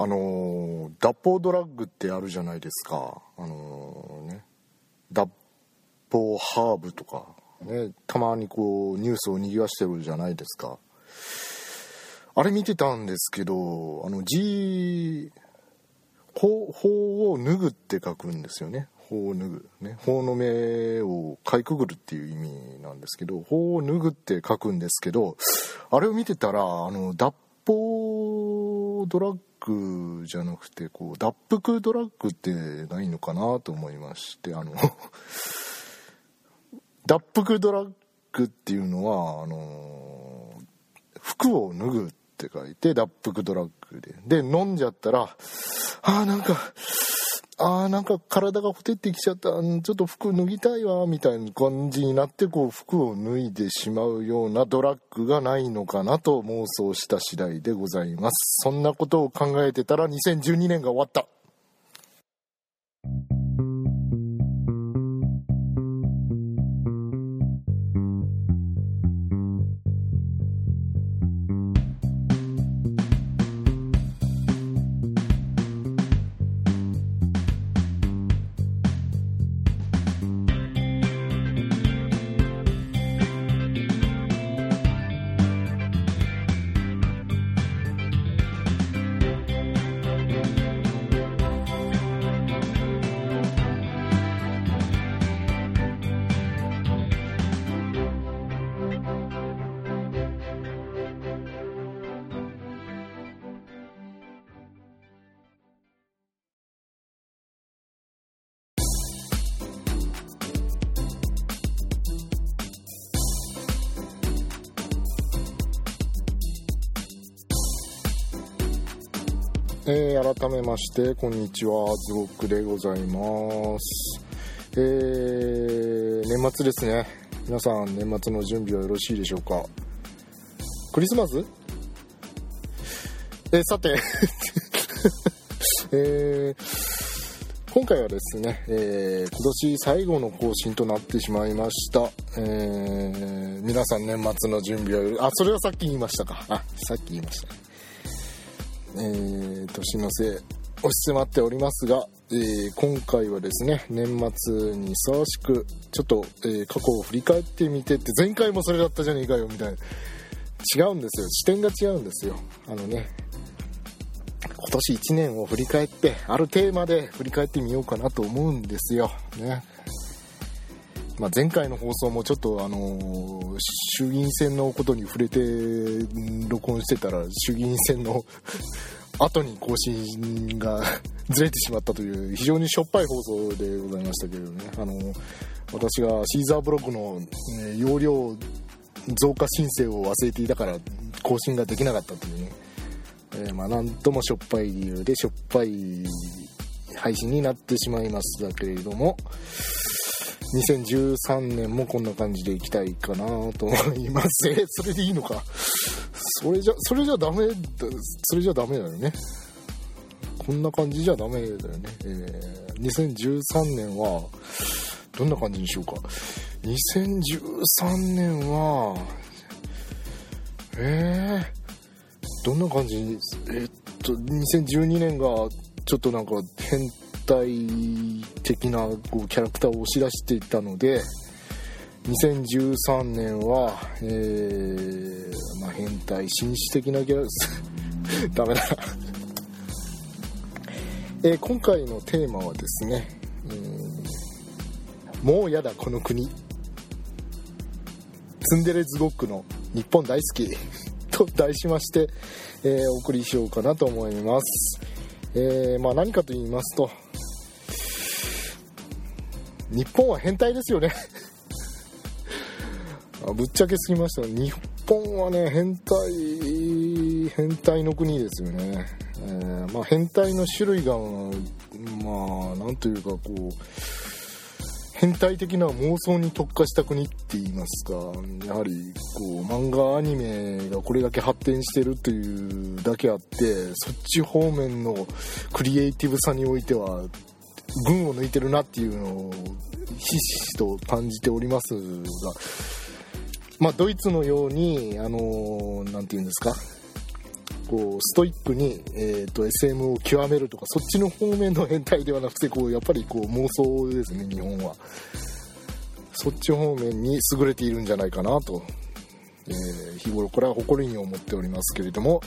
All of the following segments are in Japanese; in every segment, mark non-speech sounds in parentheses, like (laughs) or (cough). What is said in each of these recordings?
あの脱法ドラッグってあるじゃないですか。あのね。脱法ハーブとか。ね。たまにこうニュースをにぎわしてるじゃないですか。あれ見てたんですけどあの G 法法を脱ぐって書くんですよね。法を脱ぐ。ね。法の目をかいくぐるっていう意味なんですけど法を脱ぐって書くんですけどあれを見てたらあの脱法ドラッグじゃなくてこう脱服ドラッグってないのかなと思いましてあの (laughs) 脱服ドラッグっていうのはあの服を脱ぐって書いて脱服ドラッグで。で飲んじゃったらあーなんかあーなんか体がほてってきちゃった。ちょっと服脱ぎたいわみたいな感じになってこう服を脱いでしまうようなドラッグがないのかなと妄想した次第でございます。そんなことを考えてたら2012年が終わった。えー改めましてこんにちは。ズロックでございます。えー年末ですね。皆さん年末の準備はよろしいでしょうか？クリスマス？えーさて。(laughs) えー今回はですね、えー今年最後の更新となってしまいました、えー皆さん年末の準備はあそれはさっき言いましたか。あさっき言いました。えー年の瀬押し迫っておりますが、えー今回はですね年末にふさわしくちょっと、えー過去を振り返ってみてって前回もそれだったじゃねえかよみたいな。違うんですよ。視点が違うんですよ。あのね今年1年を振り返ってあるテーマで振り返ってみようかなと思うんですよ。ね。まあ、前回の放送もちょっとあの衆議院選のことに触れて録音してたら衆議院選の (laughs) 後に更新が (laughs) ずれてしまったという非常にしょっぱい放送でございましたけれどね。あの私がシーザーブログの、え容量増加申請を忘れていたから更新ができなかったというね、えーまあなんともしょっぱい理由でしょっぱい配信になってしまいましたけれども。2013年もこんな感じでいきたいかなと思います。え、それでいいのか。それじゃ、それじゃダメだ、それじゃダメだよね。こんな感じじゃダメだよね。えー2013年は、どんな感じにしようか。2013年は、えー、どんな感じに、えっと、2012年がちょっとなんか変態的なこうキャラクターを押し出していたので2013年は、えーまあ、変態紳士的なキャラです (laughs) ダメだ、えー今回のテーマはですね、もうやだこの国。ツンデレズゴックの日本大好き。(laughs) と題しまして、えーお送りしようかなと思います、えーまあ、何かと言いますと日本は変態ですよね。(laughs) あぶっちゃけすぎました。日本はね変態変態の国ですよね、えーまあ、変態の種類がまあなんというかこう変態的な妄想に特化した国って言いますか。やはりこう漫画アニメがこれだけ発展してるというだけあってそっち方面のクリエイティブさにおいては群を抜いてるなっていうのをひしひしと感じておりますがまあドイツのようにあのなんて言うんですかこうストイックに、えーと、SM を極めるとかそっちの方面の変態ではなくてこうやっぱりこう妄想ですね日本は。そっち方面に優れているんじゃないかなと、えー、日頃これは誇りに思っておりますけれども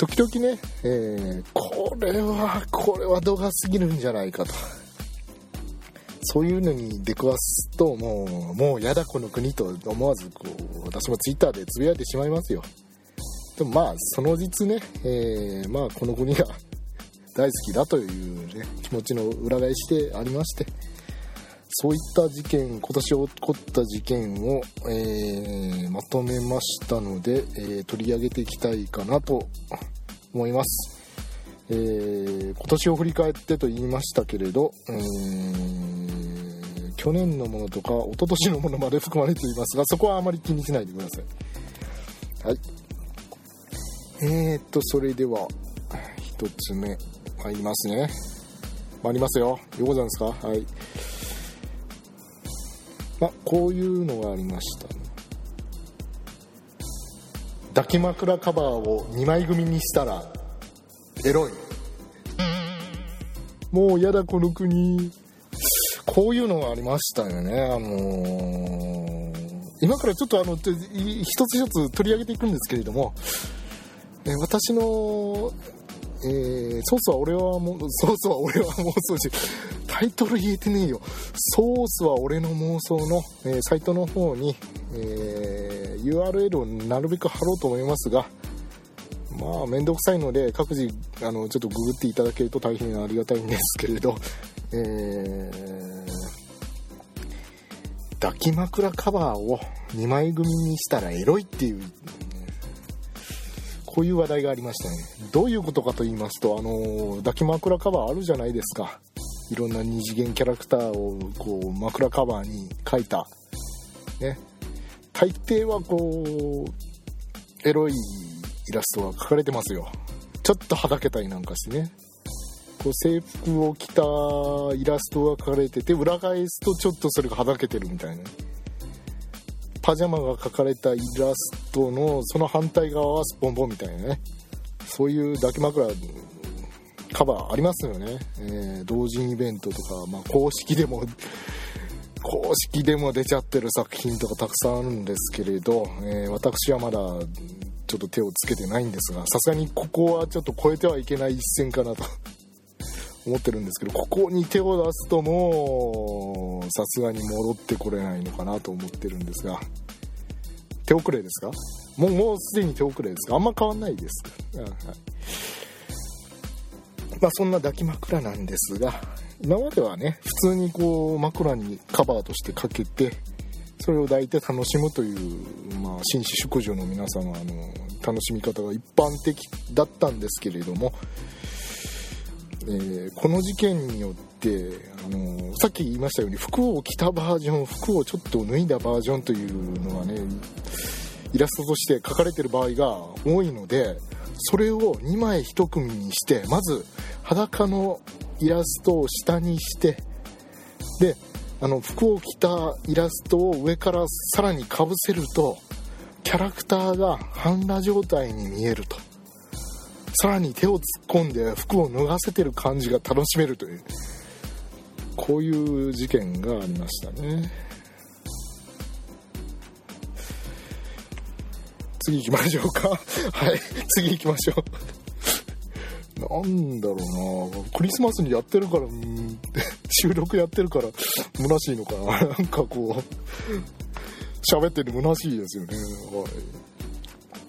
時々ね、えー、これはこれは度が過ぎるんじゃないかと。そういうのに出くわすともうもうやだこの国と思わずこう私もツイッターでつぶやいてしまいますよ。でもまあその実ね、えー、まあこの国が大好きだというね気持ちの裏返しでありまして。そういった事件今年起こった事件を、えー、まとめましたので、えー、取り上げていきたいかなと思います、えー、今年を振り返ってと言いましたけれど、えー、去年のものとか一昨年のものまで含まれていますがそこはあまり気にしないでくださいはいえー、っと、それでは、一つ目、参りますね。参りますよ。ようございますか？はい。まこういうのがありましたね。抱き枕カバーを2枚組にしたら、エロい。もうやだこの国。こういうのがありましたよね。あのー、今からちょっとあの、一つ一つ取り上げていくんですけれども、え私の、えー、ソースは俺はもうソースは俺は妄想しタイトル言えてねえよソースは俺の妄想の、えー、サイトの方に、えー、URL をなるべく貼ろうと思いますがまあ面倒くさいので各自あのちょっとググっていただけると大変ありがたいんですけれど、えー、抱き枕カバーを2枚組にしたらエロいっていうこういう話題がありましたね。どういうことかと言いますと、あの、抱き枕カバーあるじゃないですか。いろんな二次元キャラクターをこう枕カバーに描いた。ね。大抵はこう、エロいイラストが描かれてますよ。ちょっとはだけたりなんかしてね。こう制服を着たイラストが描かれてて、裏返すとちょっとそれがはだけてるみたいな。パジャマが描かれたイラストのその反対側はスポンポンみたいなねそういう抱き枕カバーありますよね、えー、同人イベントとか、まあ、公式でも (laughs) 公式でも出ちゃってる作品とかたくさんあるんですけれど、えー、私はまだちょっと手をつけてないんですがさすがにここはちょっと超えてはいけない一線かなと (laughs) 思ってるんですけどここに手を出すともうさすがに戻ってこれないのかなと思ってるんですが手遅れですか？もうもうすでに手遅れですか？あんま変わんないです。か、はい、まあそんな抱き枕なんですが今まではね普通にこう枕にカバーとしてかけてそれを抱いて楽しむという、まあ、紳士淑女の皆様の楽しみ方が一般的だったんですけれどもえー、この事件によって、あの、さっき言いましたように服を着たバージョン服をちょっと脱いだバージョンというのがねイラストとして描かれてる場合が多いのでそれを2枚1組にしてまず裸のイラストを下にしてであの服を着たイラストを上からさらにかぶせるとキャラクターが半裸状態に見えると。さらに手を突っ込んで服を脱がせてる感じが楽しめるという。こういう事件がありましたね。次行きましょうか。はい次行きましょう。なんだろうな。クリスマスにやってるから (laughs) 収録やってるから虚しいのかな。(laughs) なんかこう喋ってる虚しいですよね。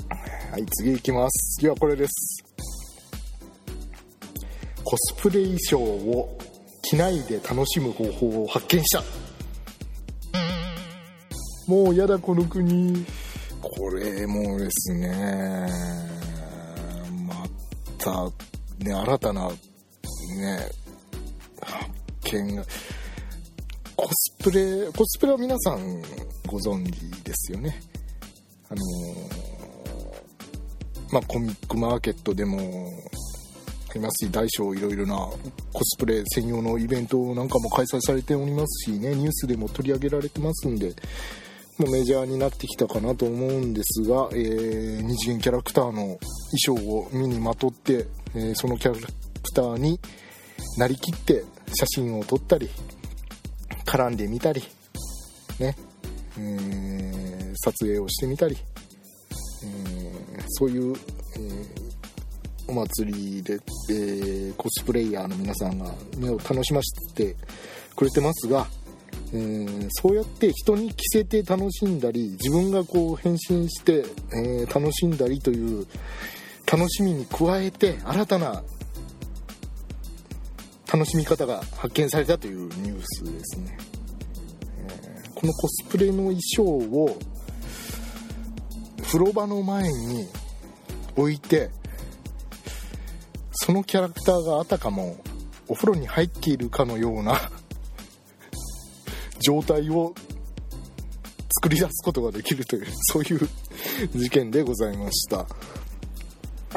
はい、はい、次行きます。次はこれです。コスプレ衣装を着ないで楽しむ方法を発見した。もうやだこの国。これもですねまたね新たなね発見がコスプレコスプレは皆さんご存知ですよね。あのまあコミックマーケットでもありますし大小いろいろなコスプレ専用のイベントなんかも開催されておりますしね。ニュースでも取り上げられてますんでもメジャーになってきたかなと思うんですが、えー、二次元キャラクターの衣装を身にまとって、え、そのキャラクターになりきって写真を撮ったり絡んでみたりね、え、撮影をしてみたり、え、そういう、え、お祭りで、え、コスプレイヤーの皆さんが目を楽しませてくれてますが、えー、そうやって人に着せて楽しんだり自分がこう変身して、えー、楽しんだりという楽しみに加えて新たな楽しみ方が発見されたというニュースですね、えー、このコスプレの衣装を風呂場の前に置いてそのキャラクターがあたかもお風呂に入っているかのような (laughs) 状態を作り出すことができるというそういう事件でございました。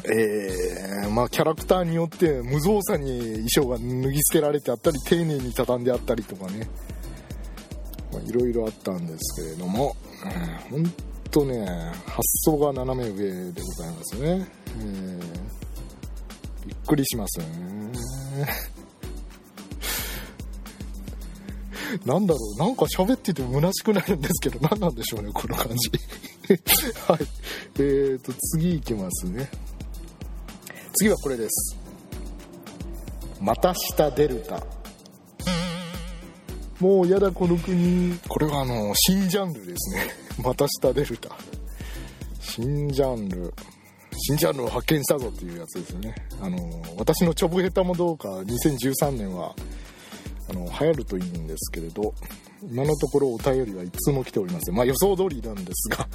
えー、まあキャラクターによって無造作に衣装が脱ぎ捨てられてあったり丁寧に畳んであったりとかねいろいろあったんですけれども、うん、ほんとね発想が斜め上でございますね、えー、びっくりしますね (laughs) なんだろう、なんか喋ってて虚しくなるんですけど、何なんでしょうね、この感じ。(laughs) はい。えーと、次いきますね。次はこれです。また下デルタ。もうやだこの国。これはあの、新ジャンルですね。(laughs) また下デルタ。新ジャンル。新ジャンルを発見したぞっていうやつですね。あの、私のちょぶヘタもどうか2013年はあの流行るといいんですけれど今のところお便りはいつも来ておりませんまあ予想通りなんですが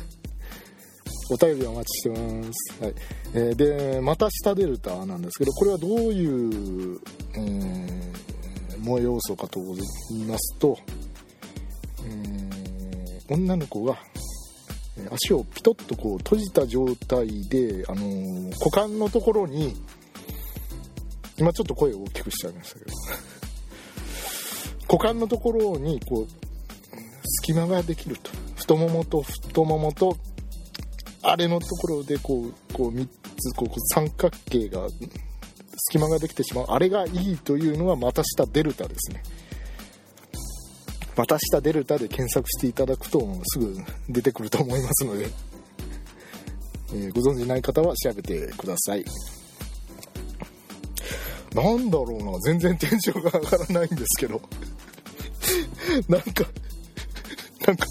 お便りお待ちしてます、はい。えー、でまた下デルタなんですけどこれはどういう、えー、萌え要素かと言いますと、えー、女の子が足をピトッとこう閉じた状態で、あのー、股間のところに今ちょっと声を大きくしちゃいましたけど股間のところにこう隙間ができると。太ももと太ももとあれのところでこうこう3つこう三角形が隙間ができてしまうあれがいいというのはまた下デルタですね。また下デルタで検索していただくとすぐ出てくると思いますので、(laughs) えー、ご存じない方は調べてください。なんだろうな。全然テンションが上がらないんですけど。(laughs) なんか、なんか、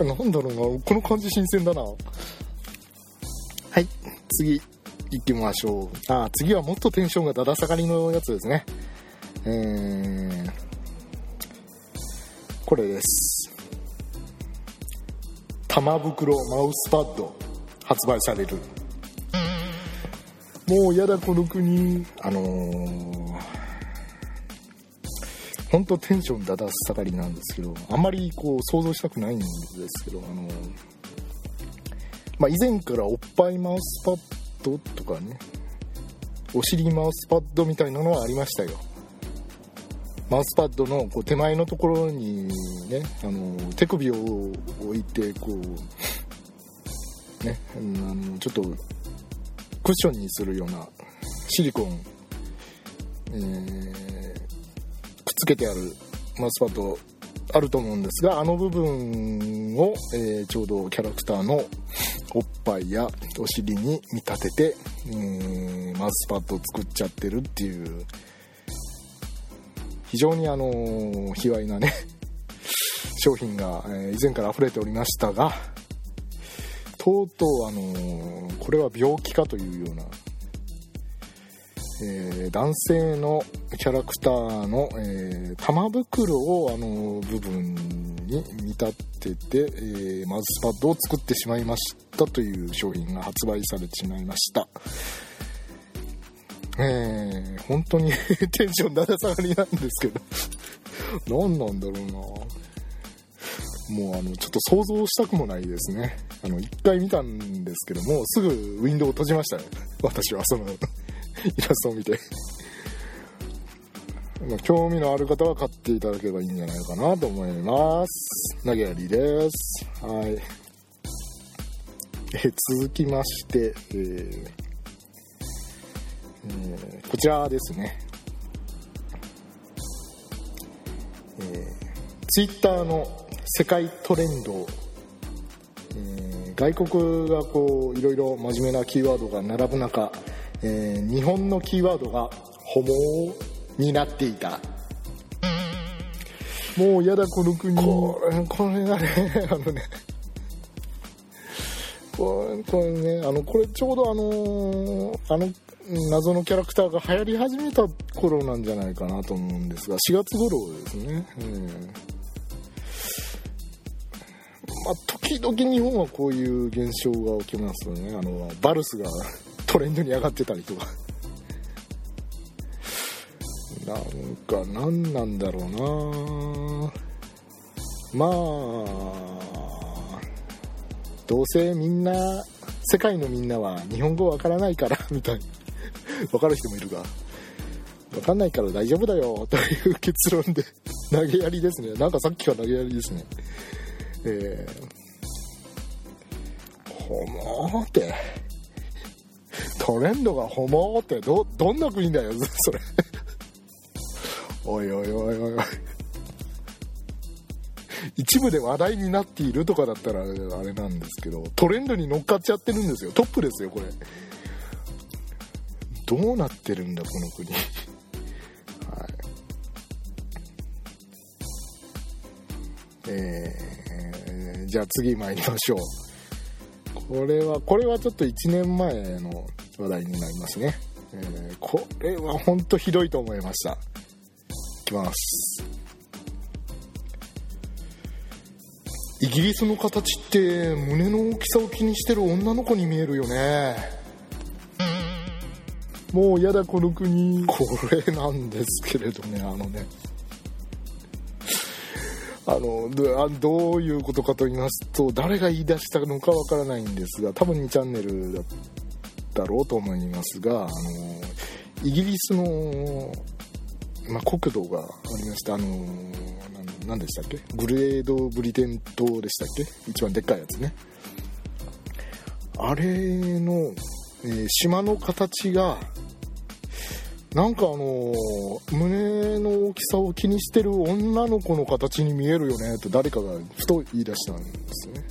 あ、なんだろうな、この感じ新鮮だな。次、行きましょう。あ、次はもっとテンションがだだ下がりのやつですね。えー、これです。玉袋マウスパッド発売される。もうやだこの国。あのー本当テンションだだ下がりなんですけどあんまりこう想像したくないんですけどあの、まあ、以前からおっぱいマウスパッドとかねお尻マウスパッドみたいなのはありましたよ。マウスパッドのこう手前のところにねあの手首を置いてこうねあのちょっとクッションにするようなシリコン、えーつけてあるマウスパッドあると思うんですがあの部分を、えー、ちょうどキャラクターのおっぱいやお尻に見立てて、えー、マウスパッドを作っちゃってるっていう非常にあの、卑猥なね (laughs) 商品が、え以前から溢れておりましたがとうとうあのこれは病気かというようなえ、男性のキャラクターの、えー、玉袋をあの部分に見立てて、えー、マウスパッドを作ってしまいましたという商品が発売されてしまいました。えー、本当に (laughs) テンションだだ下がりなんですけど。何なんだろうな。もうあのちょっと想像したくもないですね。あの1回見たんですけどもすぐウィンドウを閉じましたね。私はそのイラストを見て、興味のある方は買っていただければいいんじゃないかなと思います。投げやりです。はい。え続きまして、えーえーこちらですね。えー、ツイッターの世界トレンド、えー外国がこういろいろ真面目なキーワードが並ぶ中、えー日本のキーワードが「ホモ」になっていた。もうやだこの国。これこれがね (laughs) あのね。これこれねあのこれちょうどあのあの謎のキャラクターが流行り始めた頃なんじゃないかなと思うんですが4月頃ですね、うん。まあ、時々日本はこういう現象が起きますよね。あのバルスがトレンドに上がってたりとかなんか何なんだろうな。まあどうせみんな世界のみんなは日本語わからないから (laughs) みたいわかる人もいるが。わかんないから大丈夫だよという結論で投げやりですね。なんかさっきから投げやりですね。えー、ホモーって。トレンドがホモーって。どどんな国だよそれ。おいおいおいおいおい。一部で話題になっているとかだったらあれなんですけどトレンドに乗っかっちゃってるんですよ。トップですよこれ。どうなってるんだこの国。はい。えー、じゃあ次参りましょう。これはこれはちょっと1年前の話題になりますね、えーこれは本当ひどいと思いました。きます。イギリスの形って胸の大きさを気にしてる女の子に見えるよね。もうやだこの国。これなんですけれどねあのね。あのどあどういうことかと言いますと誰が言い出したのかわからないんですが多分2チャンネルだだろうと思いますがあのイギリスの、まあ、国土がありましてあのななんでしたっけ？グレードブリテン島でしたっけ？一番でっかいやつね。あれの、えー島の形がなんかあの胸の大きさを気にしてる女の子の形に見えるよねと誰かがふと言い出したんですよね。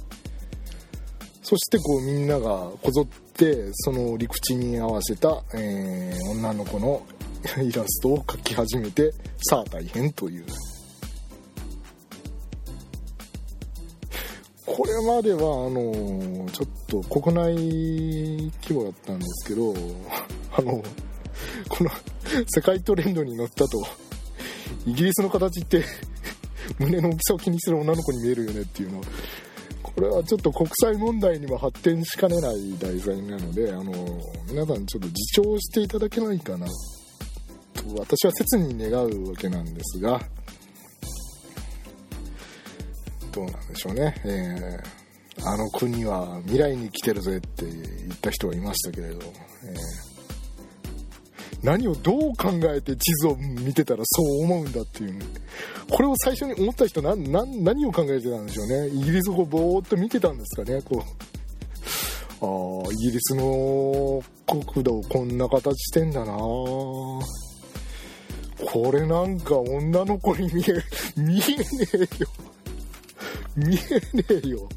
そしてこうみんながこぞってその陸地に合わせた、えー女の子のイラストを描き始めてさあ大変という。これまではあのちょっと国内規模だったんですけどあのこの世界トレンドに乗ったとイギリスの形って胸の大きさを気にする女の子に見えるよねっていうの。これはちょっと国際問題にも発展しかねない題材なのであの皆さんちょっと自重していただけないかな。私は切に願うわけなんですがどうなんでしょうね、えーあの国は未来に来てるぜって言った人がいましたけれど、えー何をどう考えて地図を見てたらそう思うんだっていうこれを最初に思った人な何を考えてたんでしょうね。イギリスをぼーっと見てたんですかねこう。ああイギリスの国土こんな形してんだなこれなんか女の子に見え見えねえよ。見えねえよ。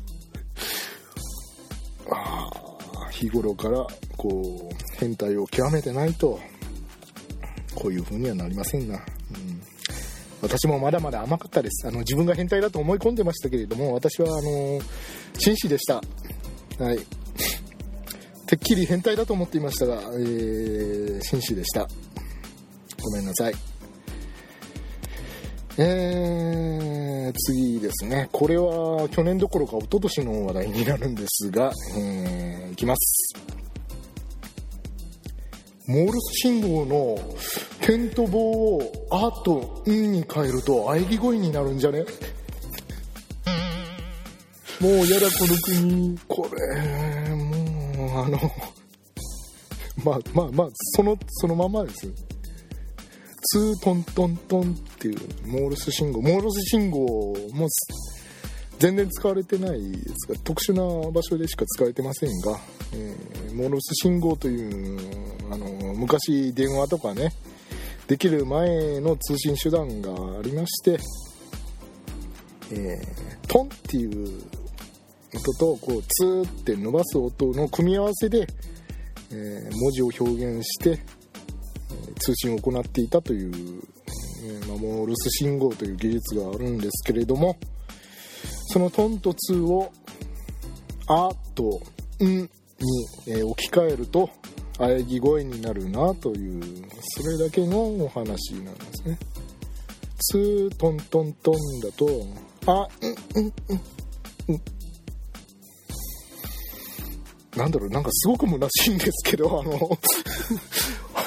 ああ日頃からこう変態を極めてないとこういう風にはなりませんな、うん、私もまだまだ甘かったです。あの自分が変態だと思い込んでましたけれども私はあの紳士でした。はい。てっきり変態だと思っていましたが、えー、紳士でした。ごめんなさい。え、次ですね。これは去年どころか一昨年の話題になるんですが、えー、いきます。モールス信号の点と棒を「あ」と「ん」に変えると喘ぎ声になるんじゃね？もうやだこの国。これもうあのまあまあまあそのそのままです。ツートントントンっていうモールス信号。モールス信号も全然使われてないですが特殊な場所でしか使われてませんが、えー、モールス信号というあの昔電話とかねできる前の通信手段がありまして、えー、トンっていう音とこうツーって伸ばす音の組み合わせで、えー、文字を表現して、通信を行っていたという、えまあ、モールス信号という技術があるんですけれどもそのトンとツーを「あ」と「ん」に、え置き換えると喘ぎ声になるなというそれだけのお話なんですね。ツートントントンだと「あんんんん」なんだろうなんかすごく虚しいんですけどあの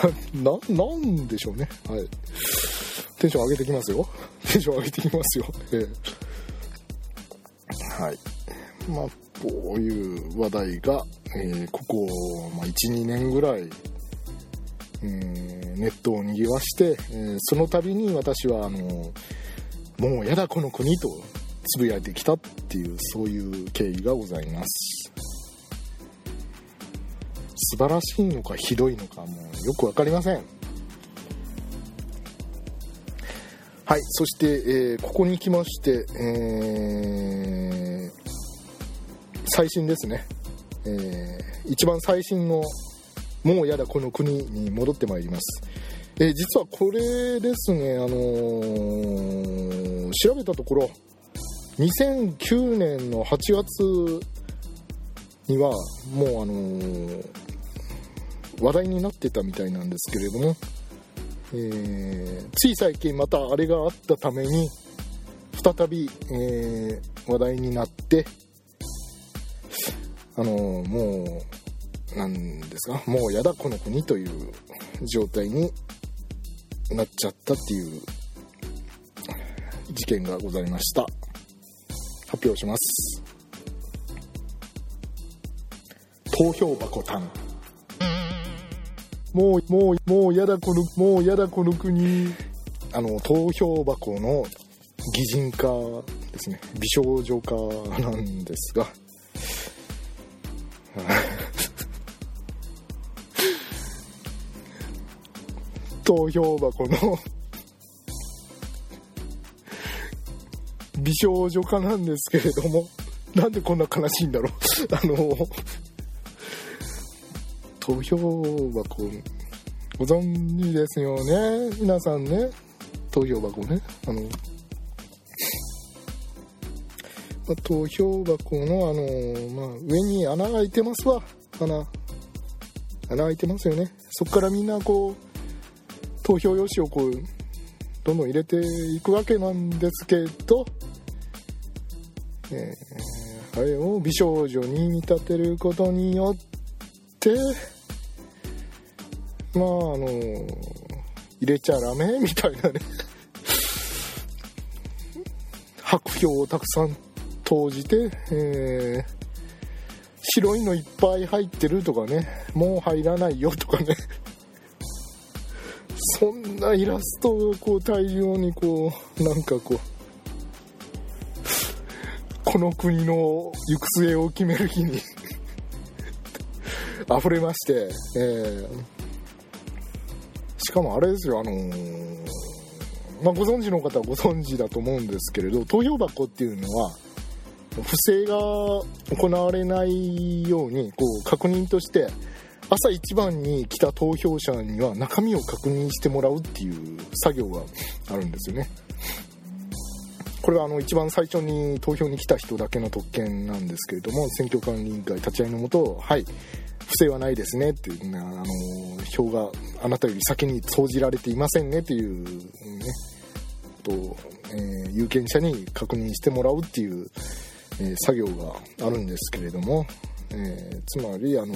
(laughs) ななんでしょうね。はい。テンション上げてきますよ。(laughs) テンション上げてきますよ。えー、はい。まあこういう話題が、えー、ここ、まあ、12年ぐらい、えー、ネットを賑わして、えー、その度に私はあのもうやだこの国とつぶやいてきたっていうそういう経緯がございます。素晴らしいのかひどいのかもうよく分かりません。はいそして、えー、ここに来まして、えー、最新ですね、えー、一番最新の「もうやだこの国」に戻ってまいります、えー、実はこれですね、あのー、調べたところ2009年の8月にはもうあのー、話題になってたみたいなんですけれども、えー、つい最近またあれがあったために再び、えー、話題になってあのもうなんですかもうやだこの国という状態になっちゃったっていう事件がございました。発表します。投票箱タンもう、もう、もうやだこの、もうやだこの国。あの、投票箱の擬人化ですね。美少女化なんですが。投票箱の (laughs) 美少女化なんですけれども、なんでこんな悲しいんだろう。あの、投票箱ご存知ですよね。皆さんね。投票箱ね。あの、まあ、投票箱のあの、まあ、上に穴が開いてますわ。穴穴開いてますよね。そこからみんなこう投票用紙をこうどんどん入れていくわけなんですけど、えー、あれを美少女に見立てることによってまああの入れちゃダメ？(laughs) みたいなね。白票をたくさん投じて、えー、白いのいっぱい入ってるとかね。もう入らないよとかね。(laughs) そんなイラストをこう大量にこうなんかこうこの国の行く末を決める日に。溢れまして、えー、しかもあれですよ、あのー、まあ、ご存知の方はご存知だと思うんですけれど、投票箱っていうのは、不正が行われないように、こう、確認として、朝一番に来た投票者には中身を確認してもらうっていう作業があるんですよね。これはあの一番最初に投票に来た人だけの特権なんですけれども選挙管理委員会立ち会いのもとはい不正はないですねっていう、ね、あの票があなたより先に総じられていませんねっていうねと、えー、有権者に確認してもらうっていう、えー、作業があるんですけれども、えー、つまりあの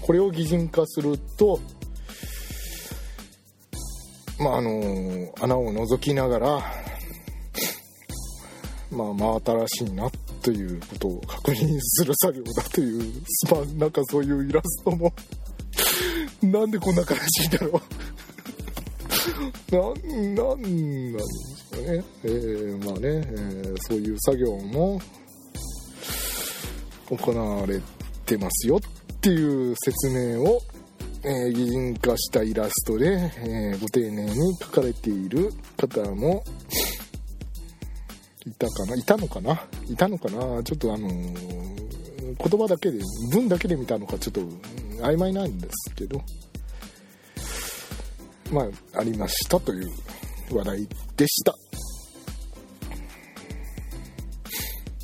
これを擬人化するとまああの穴を覗きながらまあ真新しいなっということを確認する作業だという、(laughs) まあなんかそういうイラストも (laughs) なんでこんな悲しいんだろう。(laughs) なんなんですかね、えー、まあね、えー、そういう作業も行われてますよっていう説明を、えー、擬人化したイラストで、えー、ご丁寧に書かれている方もいたかな？いたのかな？いたのかな？ちょっとあの、言葉だけで文だけで見たのかちょっと曖昧なんですけど。まあありましたという話題でした。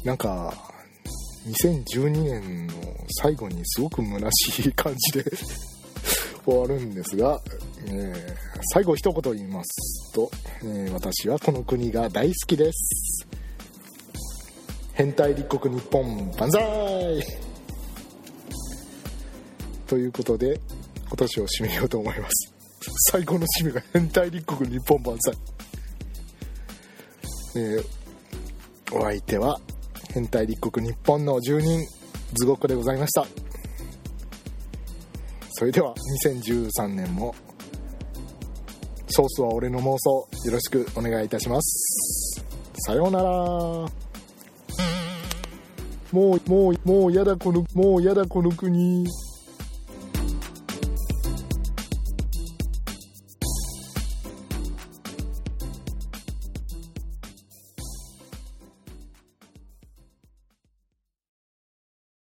なんか2012年の最後にすごく虚しい感じで (laughs) 終わるんですが、えー、最後一言言いますと、えー、私はこの国が大好きです。変態立国日本万歳！ということで今年を締めようと思います。最高の締めが変態立国日本万歳。えー、お相手は変態立国日本の住人ズゴッコでございました。それでは2013年もソースは俺の妄想よろしくお願いいたします。さようなら。もう、もう、もうやだこの、もうやだこの国。